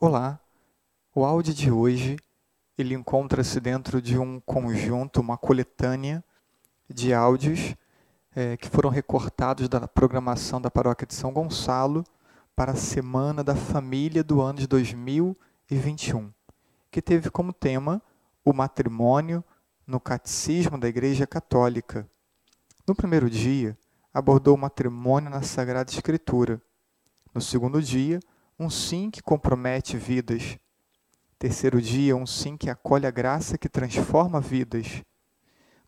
Olá, o áudio de hoje ele encontra-se dentro de um conjunto, uma coletânea de áudios é, que foram recortados da programação da Paróquia de São Gonçalo para a Semana da Família do ano de 2021, que teve como tema o matrimônio no Catecismo da Igreja Católica. No primeiro dia, abordou o matrimônio na Sagrada Escritura. No segundo dia, um sim que compromete vidas. Terceiro dia, um sim que acolhe a graça que transforma vidas.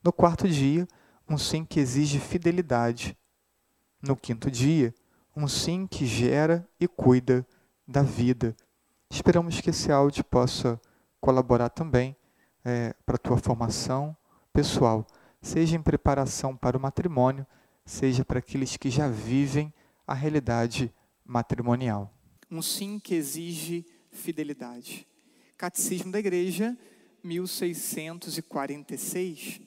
No quarto dia, um sim que exige fidelidade. No quinto dia, um sim que gera e cuida da vida. Esperamos que esse áudio possa colaborar também é, para a tua formação pessoal, seja em preparação para o matrimônio, seja para aqueles que já vivem a realidade matrimonial um sim que exige fidelidade. Catecismo da Igreja, 1646.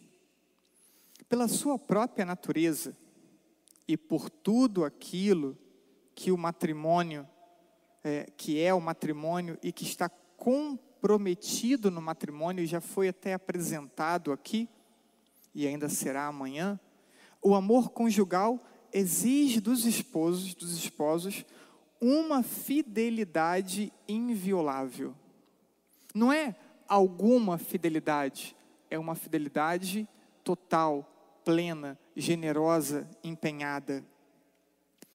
Pela sua própria natureza e por tudo aquilo que o matrimônio, é, que é o matrimônio e que está comprometido no matrimônio, já foi até apresentado aqui e ainda será amanhã, o amor conjugal exige dos esposos, dos esposos, uma fidelidade inviolável. Não é alguma fidelidade, é uma fidelidade total, plena, generosa, empenhada.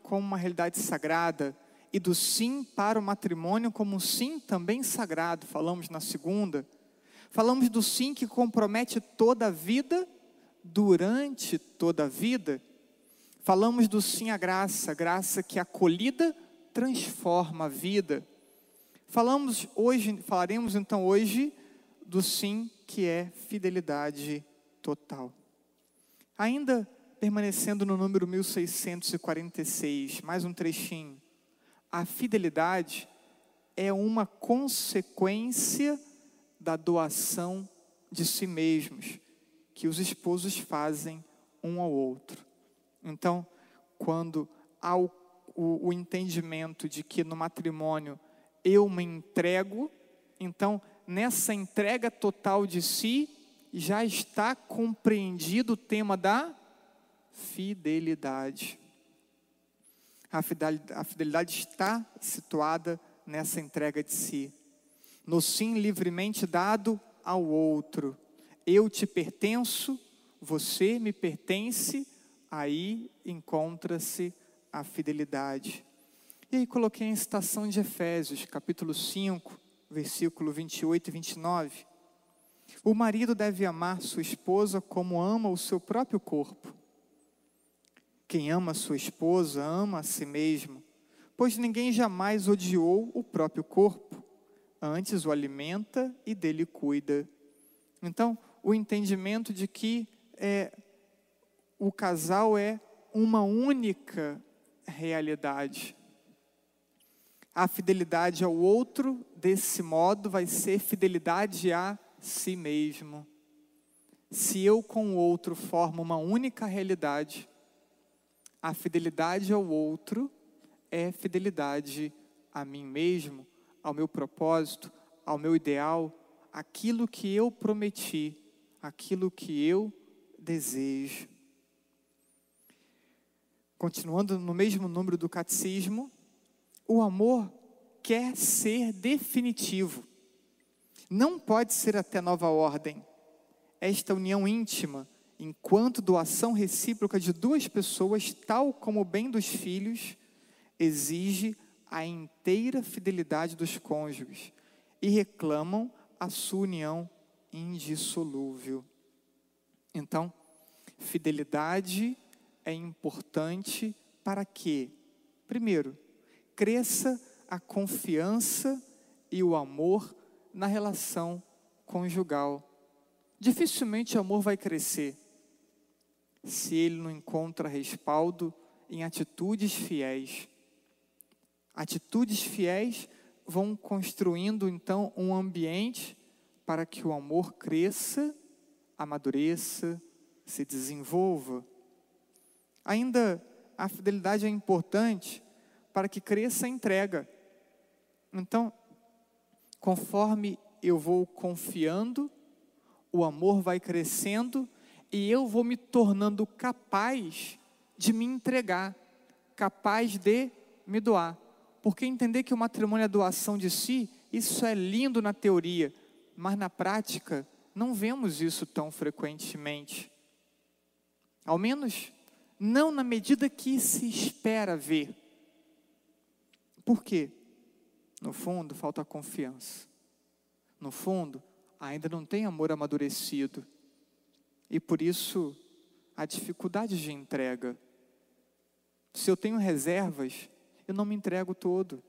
Como uma realidade sagrada e do sim para o matrimônio como um sim também sagrado, falamos na segunda. Falamos do sim que compromete toda a vida, durante toda a vida. Falamos do sim à graça, graça que é acolhida transforma a vida. Falamos hoje, falaremos então hoje do sim que é fidelidade total. Ainda permanecendo no número 1646, mais um trechinho. A fidelidade é uma consequência da doação de si mesmos que os esposos fazem um ao outro. Então, quando ao o, o entendimento de que no matrimônio eu me entrego, então nessa entrega total de si já está compreendido o tema da fidelidade. A fidelidade, a fidelidade está situada nessa entrega de si. No sim livremente dado ao outro. Eu te pertenço, você me pertence, aí encontra-se a fidelidade. E aí coloquei a citação de Efésios, capítulo 5, versículo 28 e 29. O marido deve amar sua esposa como ama o seu próprio corpo. Quem ama sua esposa ama a si mesmo, pois ninguém jamais odiou o próprio corpo, antes o alimenta e dele cuida. Então, o entendimento de que é, o casal é uma única realidade. A fidelidade ao outro, desse modo, vai ser fidelidade a si mesmo. Se eu com o outro formo uma única realidade, a fidelidade ao outro é fidelidade a mim mesmo, ao meu propósito, ao meu ideal, aquilo que eu prometi, aquilo que eu desejo. Continuando no mesmo número do catecismo, o amor quer ser definitivo. Não pode ser até nova ordem. Esta união íntima, enquanto doação recíproca de duas pessoas, tal como o bem dos filhos, exige a inteira fidelidade dos cônjuges e reclamam a sua união indissolúvel. Então, fidelidade é importante para que, primeiro, cresça a confiança e o amor na relação conjugal. Dificilmente o amor vai crescer se ele não encontra respaldo em atitudes fiéis. Atitudes fiéis vão construindo então um ambiente para que o amor cresça, amadureça, se desenvolva. Ainda a fidelidade é importante para que cresça a entrega. Então, conforme eu vou confiando, o amor vai crescendo e eu vou me tornando capaz de me entregar, capaz de me doar. Porque entender que o matrimônio é doação de si, isso é lindo na teoria, mas na prática não vemos isso tão frequentemente. Ao menos não na medida que se espera ver. Por quê? No fundo, falta confiança. No fundo, ainda não tem amor amadurecido. E por isso, a dificuldade de entrega. Se eu tenho reservas, eu não me entrego todo.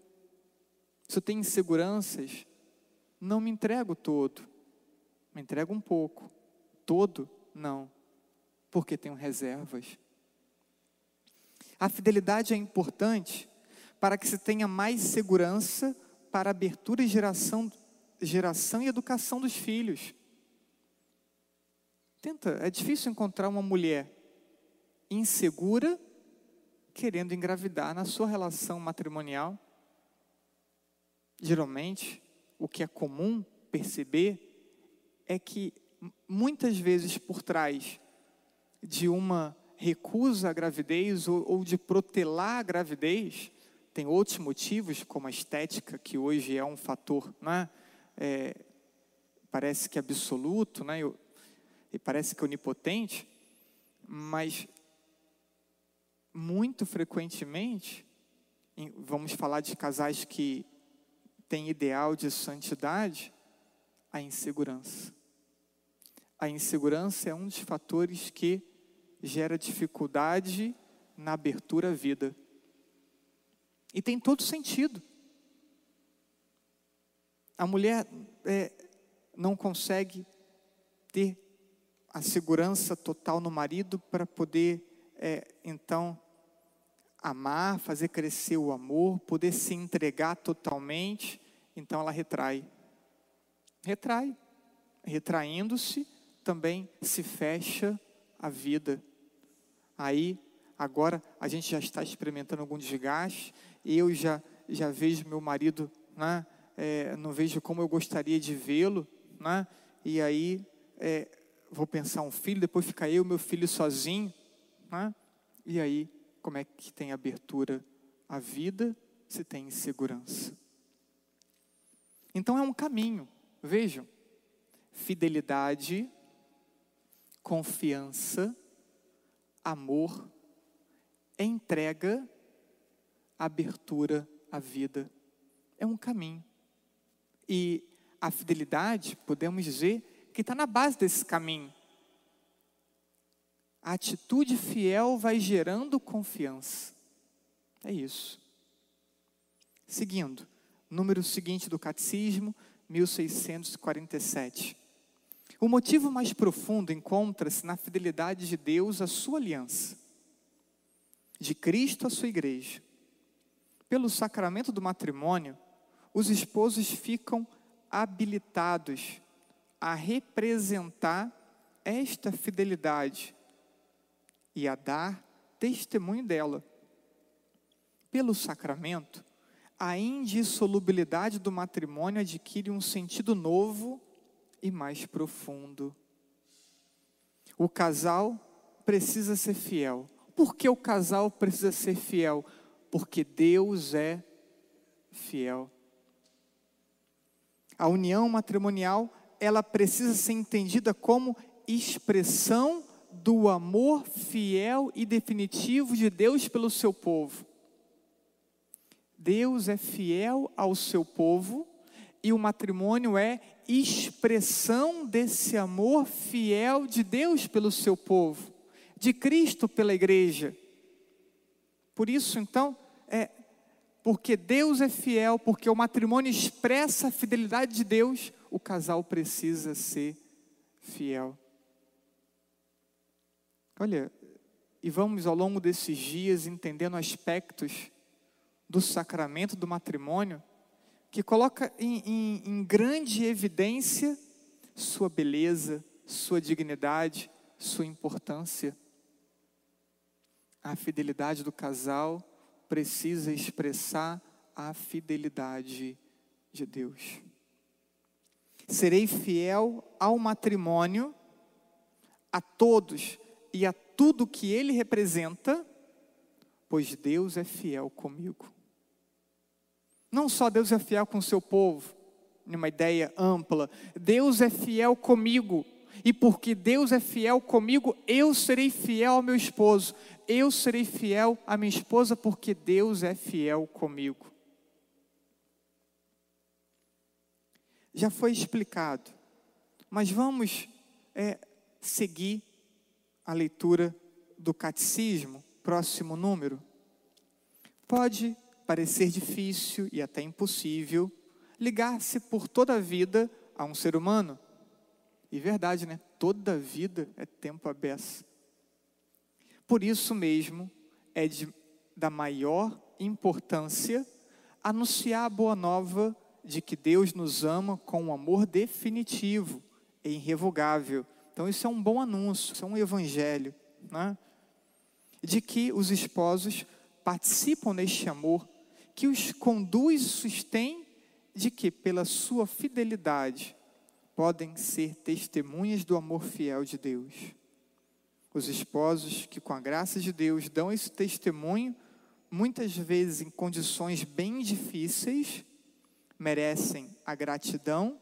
Se eu tenho inseguranças, não me entrego todo. Me entrego um pouco. Todo, não. Porque tenho reservas. A fidelidade é importante para que se tenha mais segurança para abertura e geração, geração e educação dos filhos. Tenta, é difícil encontrar uma mulher insegura querendo engravidar na sua relação matrimonial. Geralmente, o que é comum perceber é que muitas vezes por trás de uma recusa à gravidez ou, ou de protelar a gravidez, tem outros motivos, como a estética, que hoje é um fator, né? É, parece que absoluto, né? e parece que onipotente, mas muito frequentemente, vamos falar de casais que têm ideal de santidade, a insegurança. A insegurança é um dos fatores que gera dificuldade na abertura à vida. E tem todo sentido. A mulher é, não consegue ter a segurança total no marido para poder, é, então, amar, fazer crescer o amor, poder se entregar totalmente, então ela retrai. Retrai. Retraindo-se, também se fecha a vida. Aí, agora, a gente já está experimentando algum desgaste, eu já, já vejo meu marido, né, é, não vejo como eu gostaria de vê-lo, né, e aí é, vou pensar um filho, depois fica eu, meu filho sozinho, né, e aí como é que tem abertura à vida se tem insegurança? Então é um caminho, vejam, fidelidade, confiança, amor, entrega, abertura à vida. É um caminho. E a fidelidade, podemos dizer, que está na base desse caminho. A atitude fiel vai gerando confiança. É isso. Seguindo, número seguinte do catecismo, 1647. O motivo mais profundo encontra-se na fidelidade de Deus à sua aliança, de Cristo à sua igreja. Pelo sacramento do matrimônio, os esposos ficam habilitados a representar esta fidelidade e a dar testemunho dela. Pelo sacramento, a indissolubilidade do matrimônio adquire um sentido novo e mais profundo. O casal precisa ser fiel. Por que o casal precisa ser fiel? Porque Deus é fiel. A união matrimonial, ela precisa ser entendida como expressão do amor fiel e definitivo de Deus pelo seu povo. Deus é fiel ao seu povo e o matrimônio é expressão desse amor fiel de Deus pelo seu povo, de Cristo pela igreja. Por isso, então, é porque Deus é fiel, porque o matrimônio expressa a fidelidade de Deus, o casal precisa ser fiel. Olha, e vamos ao longo desses dias entendendo aspectos do sacramento do matrimônio que coloca em, em, em grande evidência sua beleza, sua dignidade, sua importância. A fidelidade do casal precisa expressar a fidelidade de Deus. Serei fiel ao matrimônio, a todos e a tudo que ele representa, pois Deus é fiel comigo. Não só Deus é fiel com o seu povo, numa ideia ampla, Deus é fiel comigo. E porque Deus é fiel comigo, eu serei fiel ao meu esposo. Eu serei fiel à minha esposa porque Deus é fiel comigo. Já foi explicado, mas vamos é, seguir a leitura do catecismo, próximo número. Pode parecer difícil e até impossível ligar-se por toda a vida a um ser humano. E verdade, né? Toda a vida é tempo a beça. Por isso mesmo, é de, da maior importância anunciar a boa nova de que Deus nos ama com um amor definitivo e irrevogável. Então, isso é um bom anúncio, isso é um evangelho, né? De que os esposos participam neste amor, que os conduz e sustém, de que, pela sua fidelidade, podem ser testemunhas do amor fiel de Deus. Os esposos que, com a graça de Deus, dão esse testemunho, muitas vezes em condições bem difíceis, merecem a gratidão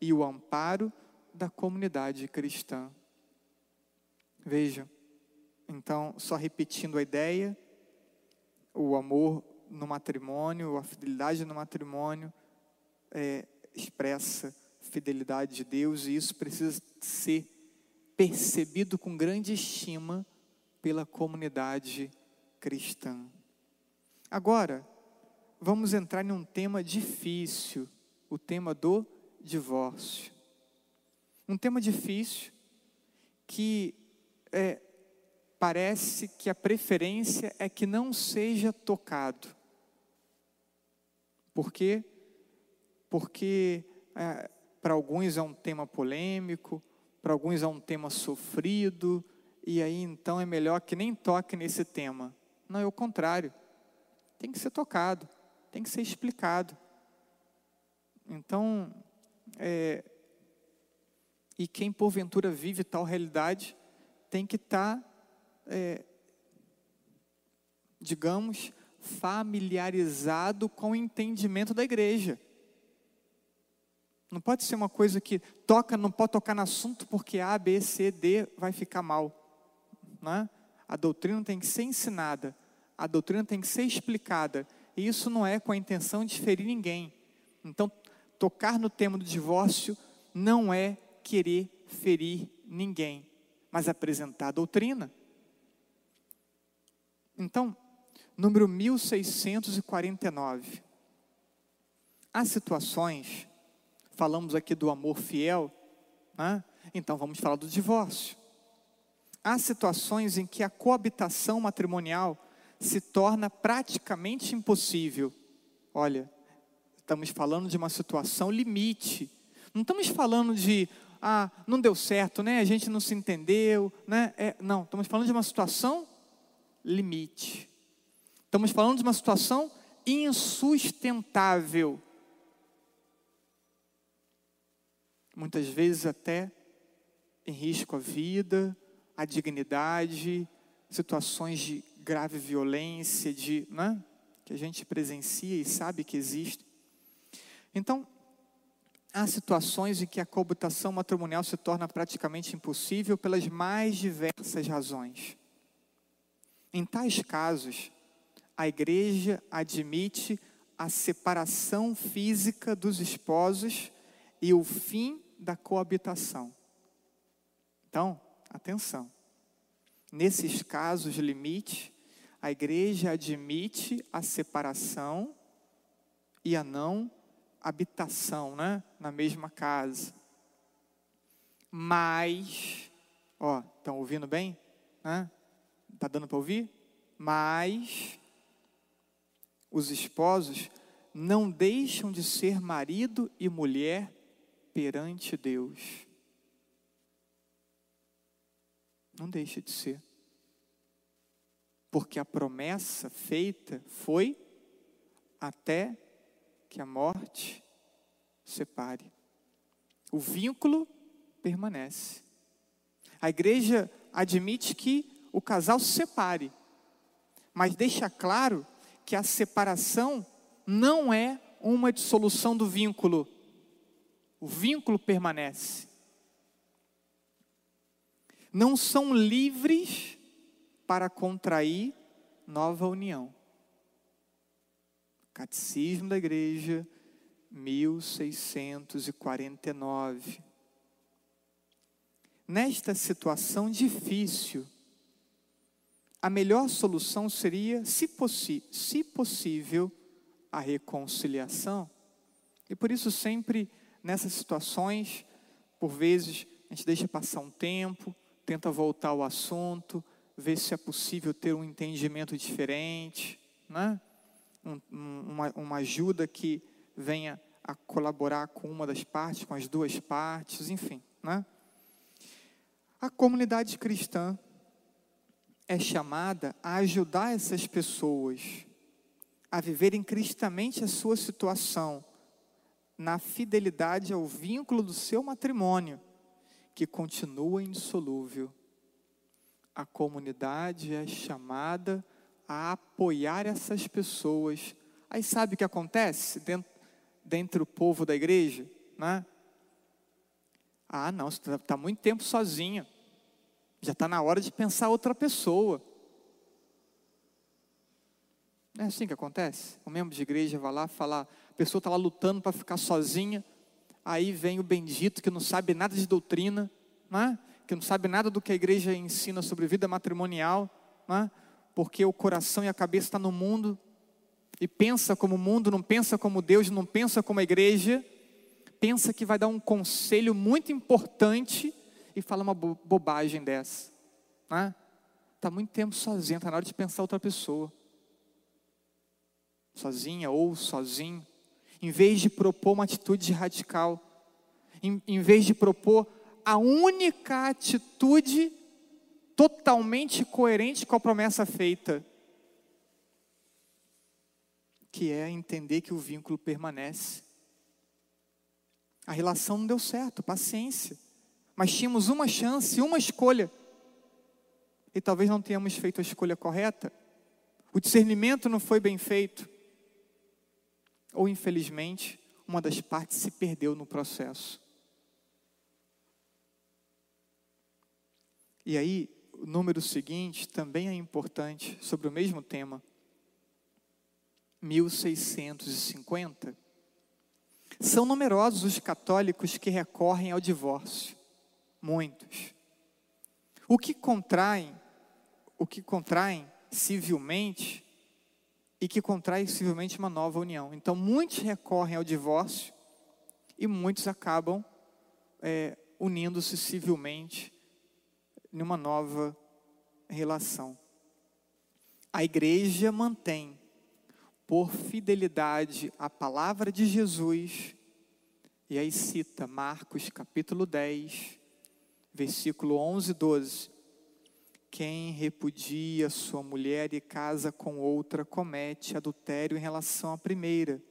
e o amparo da comunidade cristã. Vejam, então, só repetindo a ideia, o amor no matrimônio, a fidelidade no matrimônio, é, expressa fidelidade de Deus e isso precisa ser percebido com grande estima pela comunidade cristã. Agora, vamos entrar em um tema difícil, o tema do divórcio. Um tema difícil que é, parece que a preferência é que não seja tocado. Por quê? Porque é, para alguns é um tema polêmico, para alguns é um tema sofrido, e aí então é melhor que nem toque nesse tema. Não, é o contrário. Tem que ser tocado tem que ser explicado. Então, é, e quem porventura vive tal realidade tem que estar, tá, é, digamos, familiarizado com o entendimento da igreja. Não pode ser uma coisa que toca, não pode tocar no assunto porque A, B, C, D vai ficar mal. Né? A doutrina tem que ser ensinada, a doutrina tem que ser explicada. E isso não é com a intenção de ferir ninguém. Então, tocar no tema do divórcio não é querer ferir ninguém, mas apresentar a doutrina. Então, número 1649. Há situações, falamos aqui do amor fiel, né? então vamos falar do divórcio. Há situações em que a coabitação matrimonial se torna praticamente impossível. Olha, estamos falando de uma situação limite. Não estamos falando de, ah, não deu certo, né? A gente não se entendeu, né? É, não, estamos falando de uma situação limite. Estamos falando de uma situação insustentável. Muitas vezes até em risco a vida, a dignidade, situações de grave violência, de, né, que a gente presencia e sabe que existe. Então, há situações em que a coabitação matrimonial se torna praticamente impossível pelas mais diversas razões. Em tais casos, a igreja admite a separação física dos esposos e o fim da coabitação. Então, atenção. Nesses casos limite, a igreja admite a separação e a não habitação, né, na mesma casa. Mas, ó, estão ouvindo bem? Né? Tá dando para ouvir? Mas os esposos não deixam de ser marido e mulher perante Deus. Não deixa de ser porque a promessa feita foi até que a morte separe. O vínculo permanece. A igreja admite que o casal se separe, mas deixa claro que a separação não é uma dissolução do vínculo. O vínculo permanece. Não são livres para contrair nova união. Catecismo da Igreja, 1649. Nesta situação difícil, a melhor solução seria, se, se possível, a reconciliação. E por isso, sempre nessas situações, por vezes, a gente deixa passar um tempo, tenta voltar ao assunto, ver se é possível ter um entendimento diferente, né? Um, uma, uma ajuda que venha a colaborar com uma das partes, com as duas partes, enfim. Né? A comunidade cristã é chamada a ajudar essas pessoas a viverem cristamente a sua situação, na fidelidade ao vínculo do seu matrimônio, que continua indissolúvel. A comunidade é chamada a apoiar essas pessoas. Aí sabe o que acontece dentro, dentro do povo da igreja? Né? Ah, não, você está tá muito tempo sozinho. Já está na hora de pensar outra pessoa. Não é assim que acontece? O membro de igreja vai lá falar, a pessoa está lá lutando para ficar sozinha, aí vem o bendito que não sabe nada de doutrina, né? que não sabe nada do que a igreja ensina sobre vida matrimonial, né? porque o coração e a cabeça estão tá no mundo, e pensa como o mundo, não pensa como Deus, não pensa como a igreja, pensa que vai dar um conselho muito importante e fala uma bobagem dessa. Está né? muito tempo sozinho, está na hora de pensar outra pessoa. Sozinha ou sozinho. Em vez de propor uma atitude radical, em, em vez de propor a única atitude totalmente coerente com a promessa feita, que é entender que o vínculo permanece. A relação não deu certo, paciência mas tínhamos uma chance, uma escolha. E talvez não tenhamos feito a escolha correta. O discernimento não foi bem feito. Ou, infelizmente, uma das partes se perdeu no processo. E aí, o número seguinte também é importante, sobre o mesmo tema. 1650. São numerosos os católicos que recorrem ao divórcio muitos. O que contraem, o que contraem civilmente e que contrai civilmente uma nova união. Então, muitos recorrem ao divórcio e muitos acabam é, unindo-se civilmente numa nova relação. A igreja mantém, por fidelidade à palavra de Jesus, e aí cita Marcos capítulo 10, versículo 11 e 12. Quem repudia sua mulher e casa com outra comete adultério em relação à primeira.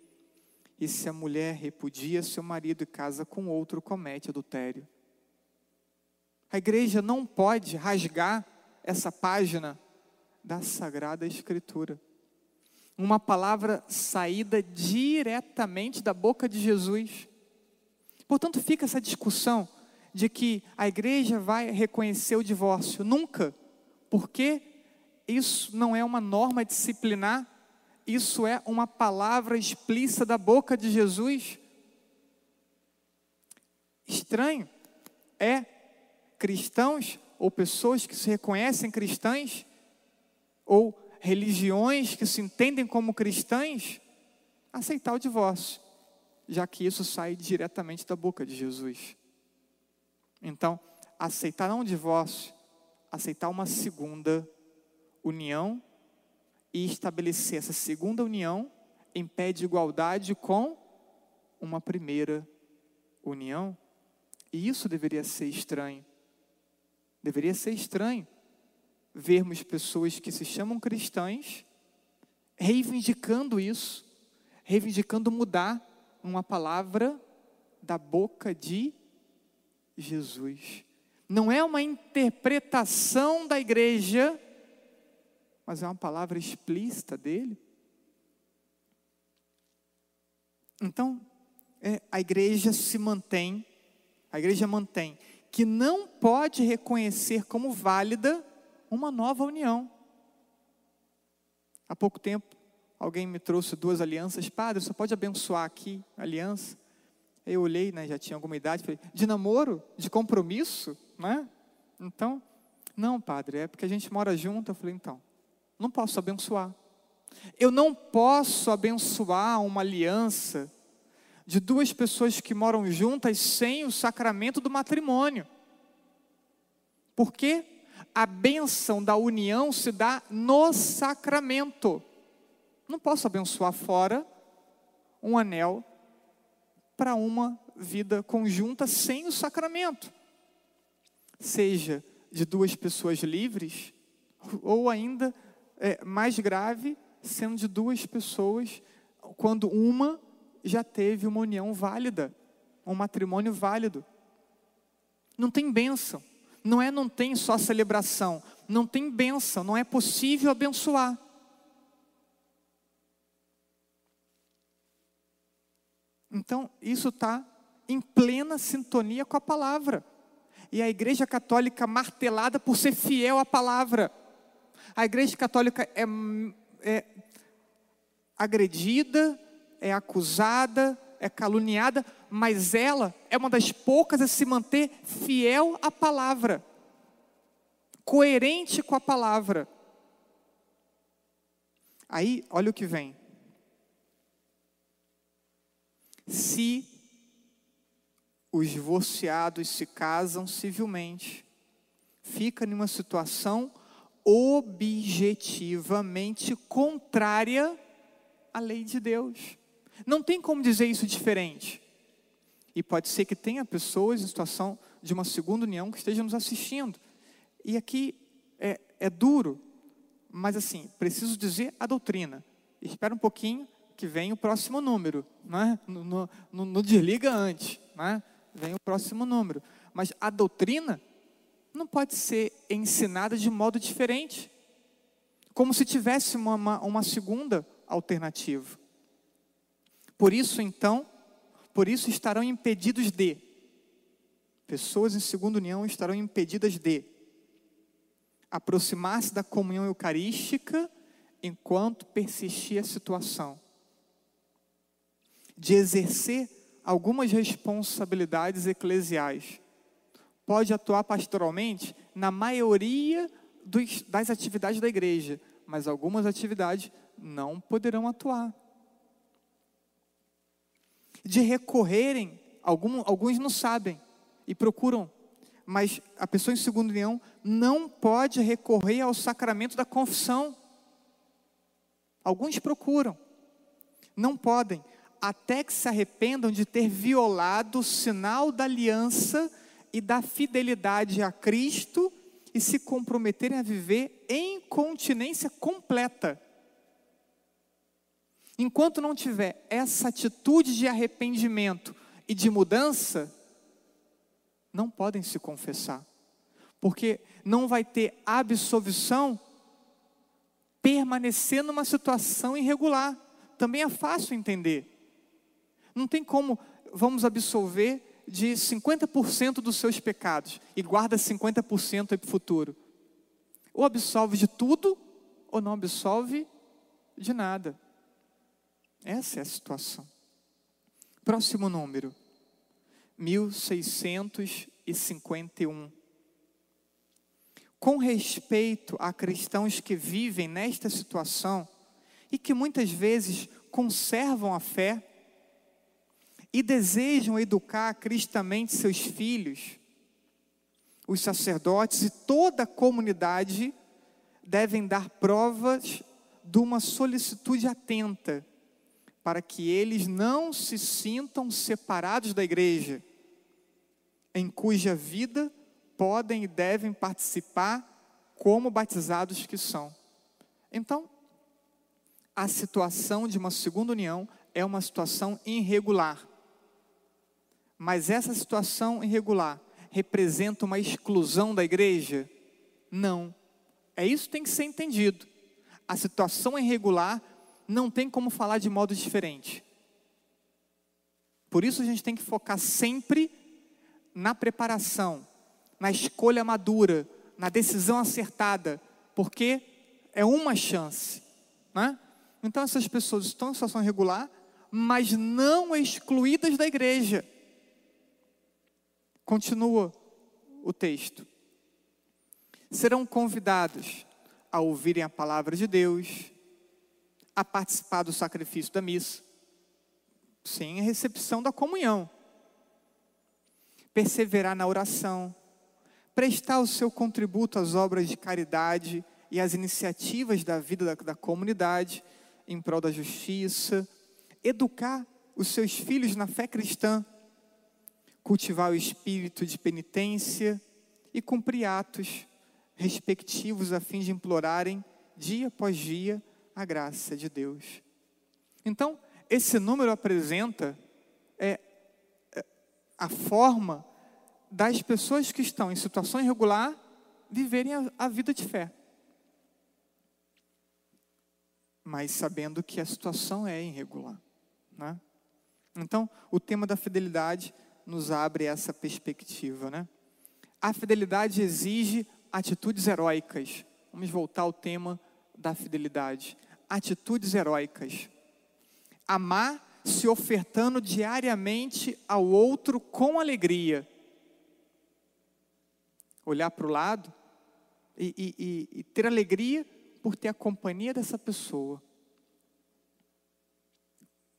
E se a mulher repudia seu marido e casa com outro, comete adultério. A igreja não pode rasgar essa página da Sagrada Escritura. Uma palavra saída diretamente da boca de Jesus. Portanto, fica essa discussão de que a igreja vai reconhecer o divórcio. Nunca. Porque isso não é uma norma disciplinar, isso é uma palavra explícita da boca de Jesus. Estranho é cristãos ou pessoas que se reconhecem cristãs ou religiões que se entendem como cristãs aceitar o divórcio, já que isso sai diretamente da boca de Jesus. Então, aceitar não um divórcio, aceitar uma segunda união e estabelecer essa segunda união em pé de igualdade com uma primeira união. E isso deveria ser estranho. Deveria ser estranho vermos pessoas que se chamam cristãs reivindicando isso, reivindicando mudar uma palavra da boca de Jesus. Não é uma interpretação da igreja, mas é uma palavra explícita dele. Então, é, a igreja se mantém, a igreja mantém que não pode reconhecer como válida uma nova união. Há pouco tempo, alguém me trouxe duas alianças, padre, você pode abençoar aqui a aliança? Eu olhei, né, já tinha alguma idade, falei, de namoro, de compromisso, né? Então, não, padre, é porque a gente mora junto. Eu falei, então, não posso abençoar. Eu não posso abençoar uma aliança de duas pessoas que moram juntas sem o sacramento do matrimônio. Porque a bênção da união se dá no sacramento. Não posso abençoar fora um anel para uma vida conjunta sem o sacramento. Seja de duas pessoas livres, ou ainda é, mais grave, sendo de duas pessoas, quando uma já teve uma união válida, um matrimônio válido. Não tem bênção. Não é não tem só celebração, não tem bênção, não é possível abençoar. Então, isso está em plena sintonia com a palavra. E a Igreja Católica martelada por ser fiel à palavra. A Igreja Católica é, é agredida, é acusada, é caluniada, mas ela é uma das poucas a se manter fiel à palavra, coerente com a palavra. Aí, olha o que vem. Se os divorciados se casam civilmente, fica numa situação objetivamente contrária à lei de Deus. Não tem como dizer isso diferente. E pode ser que tenha pessoas em situação de uma segunda união que estejam nos assistindo. E aqui é, é duro, mas assim, preciso dizer a doutrina. Espera um pouquinho que vem o próximo número. Né? No, no, no desliga antes. Né? Vem o próximo número. Mas a doutrina não pode ser ensinada de modo diferente. Como se tivesse uma, uma, uma segunda alternativa. Por isso, então, por isso estarão impedidos de. Pessoas em segunda união estarão impedidas de aproximar-se da comunhão eucarística enquanto persistir a situação, de exercer algumas responsabilidades eclesiais. Pode atuar pastoralmente na maioria dos, das atividades da igreja, mas algumas atividades não poderão atuar de recorrerem, algum, alguns não sabem e procuram, mas a pessoa em segunda união não pode recorrer ao sacramento da confissão. Alguns procuram, não podem, até que se arrependam de ter violado o sinal da aliança e da fidelidade a Cristo e se comprometerem a viver em continência completa. Enquanto não tiver essa atitude de arrependimento e de mudança, não podem se confessar, porque não vai ter absolvição permanecer numa situação irregular. Também é fácil entender. Não tem como vamos absolver de 50% dos seus pecados e guarda 50% para o futuro. Ou absolve de tudo, ou não absolve de nada. Essa é a situação. Próximo número, 1651. Com respeito a cristãos que vivem nesta situação e que muitas vezes conservam a fé e desejam educar cristamente seus filhos, os sacerdotes e toda a comunidade devem dar provas de uma solicitude atenta para que eles não se sintam separados da igreja, em cuja vida podem e devem participar como batizados que são. Então, a situação de uma segunda união é uma situação irregular. Mas essa situação irregular representa uma exclusão da igreja? Não. É isso que tem que ser entendido. A situação irregular não tem como falar de modo diferente. Por isso a gente tem que focar sempre na preparação, na escolha madura, na decisão acertada, porque é uma chance. Né? Então essas pessoas estão em situação irregular, mas não excluídas da igreja. Continua o texto. Serão convidados a ouvirem a palavra de Deus, a participar do sacrifício da missa, sem a recepção da comunhão, perseverar na oração, prestar o seu contributo às obras de caridade e às iniciativas da vida da, da comunidade em prol da justiça, educar os seus filhos na fé cristã, cultivar o espírito de penitência e cumprir atos respectivos a fim de implorarem dia após dia a graça de Deus. Então, esse número apresenta é, é, a forma das pessoas que estão em situação irregular viverem a, a vida de fé. Mas sabendo que a situação é irregular. Né? Então, o tema da fidelidade nos abre essa perspectiva. Né? A fidelidade exige atitudes heróicas. Vamos voltar ao tema da fidelidade. Atitudes heróicas. Amar se ofertando diariamente ao outro com alegria. Olhar para o lado e, e, e, ter alegria por ter a companhia dessa pessoa.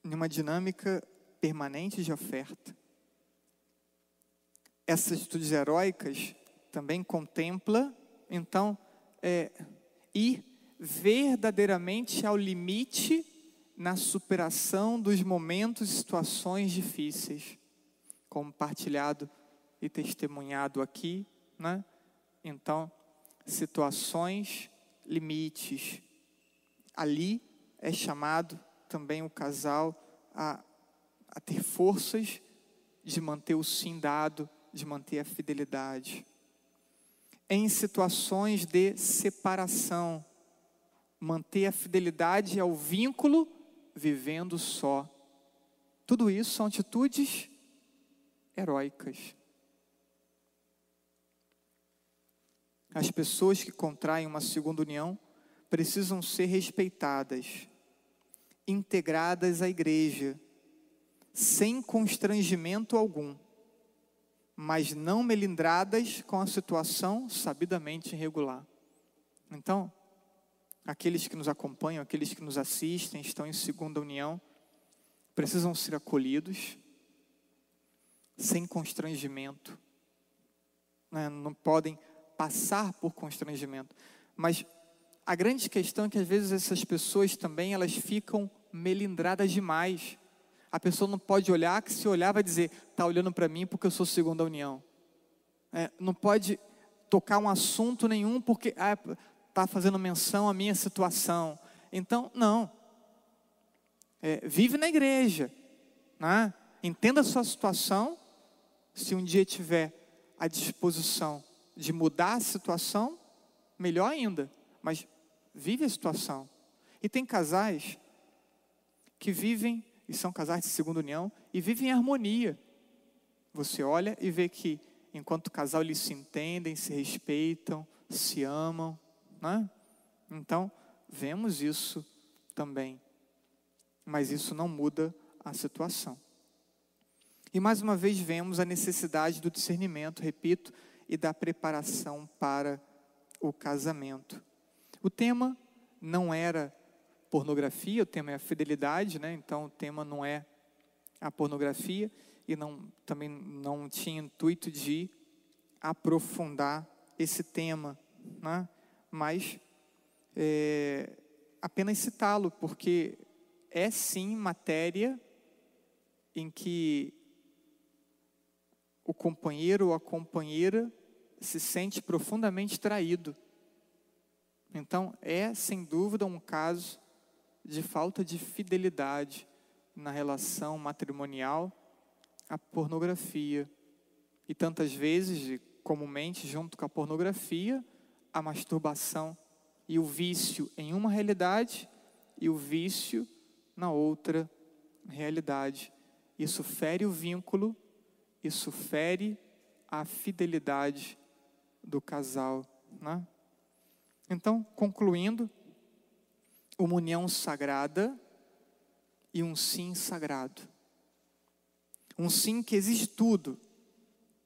Numa dinâmica permanente de oferta. Essas atitudes heróicas também contempla, então, é, ir verdadeiramente ao limite na superação dos momentos e situações difíceis, compartilhado e testemunhado aqui, né? Então, situações, limites. Ali é chamado também o casal a, a ter forças de manter o sim dado, de manter a fidelidade em situações de separação, manter a fidelidade ao vínculo vivendo só. Tudo isso são atitudes heróicas. As pessoas que contraem uma segunda união precisam ser respeitadas, integradas à igreja, sem constrangimento algum mas não melindradas com a situação sabidamente irregular. Então, aqueles que nos acompanham, aqueles que nos assistem, estão em segunda união, precisam ser acolhidos, sem constrangimento. Né? Não podem passar por constrangimento. Mas a grande questão é que às vezes essas pessoas também elas ficam melindradas demais. A pessoa não pode olhar, que se olhar vai dizer, está olhando para mim porque eu sou segunda união. É, não pode tocar um assunto nenhum porque está ah, tá fazendo menção à minha situação. Então, não. É, vive na igreja. Né? Entenda a sua situação. Se um dia tiver à disposição de mudar a situação, melhor ainda. Mas vive a situação. E tem casais que vivem e são casais de segunda união e vivem em harmonia. Você olha e vê que enquanto casal eles se entendem, se respeitam, se amam, né? Então, vemos isso também. Mas isso não muda a situação. E mais uma vez vemos a necessidade do discernimento, repito, e da preparação para o casamento. O tema não era pornografia, o tema é a fidelidade, né? então o tema não é a pornografia e não, também não tinha intuito de aprofundar esse tema, né? mas é, apenas citá-lo, porque é sim matéria em que o companheiro ou a companheira se sente profundamente traído. Então, é sem dúvida um caso de falta de fidelidade na relação matrimonial à pornografia. E tantas vezes, comumente, junto com a pornografia, a masturbação e o vício em uma realidade e o vício na outra realidade. Isso fere o vínculo, isso fere a fidelidade do casal. Né? Então, concluindo, uma união sagrada e um sim sagrado. Um sim que exige tudo,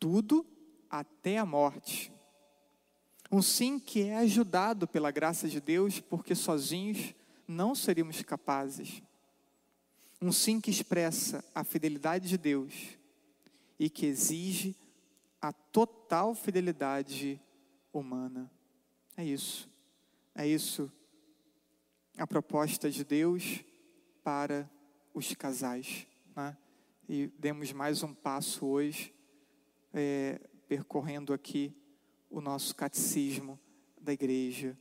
tudo até a morte. Um sim que é ajudado pela graça de Deus, porque sozinhos não seríamos capazes. Um sim que expressa a fidelidade de Deus e que exige a total fidelidade humana. É isso. É isso a proposta de Deus para os casais. Né? E demos mais um passo hoje, é, percorrendo aqui o nosso catecismo da igreja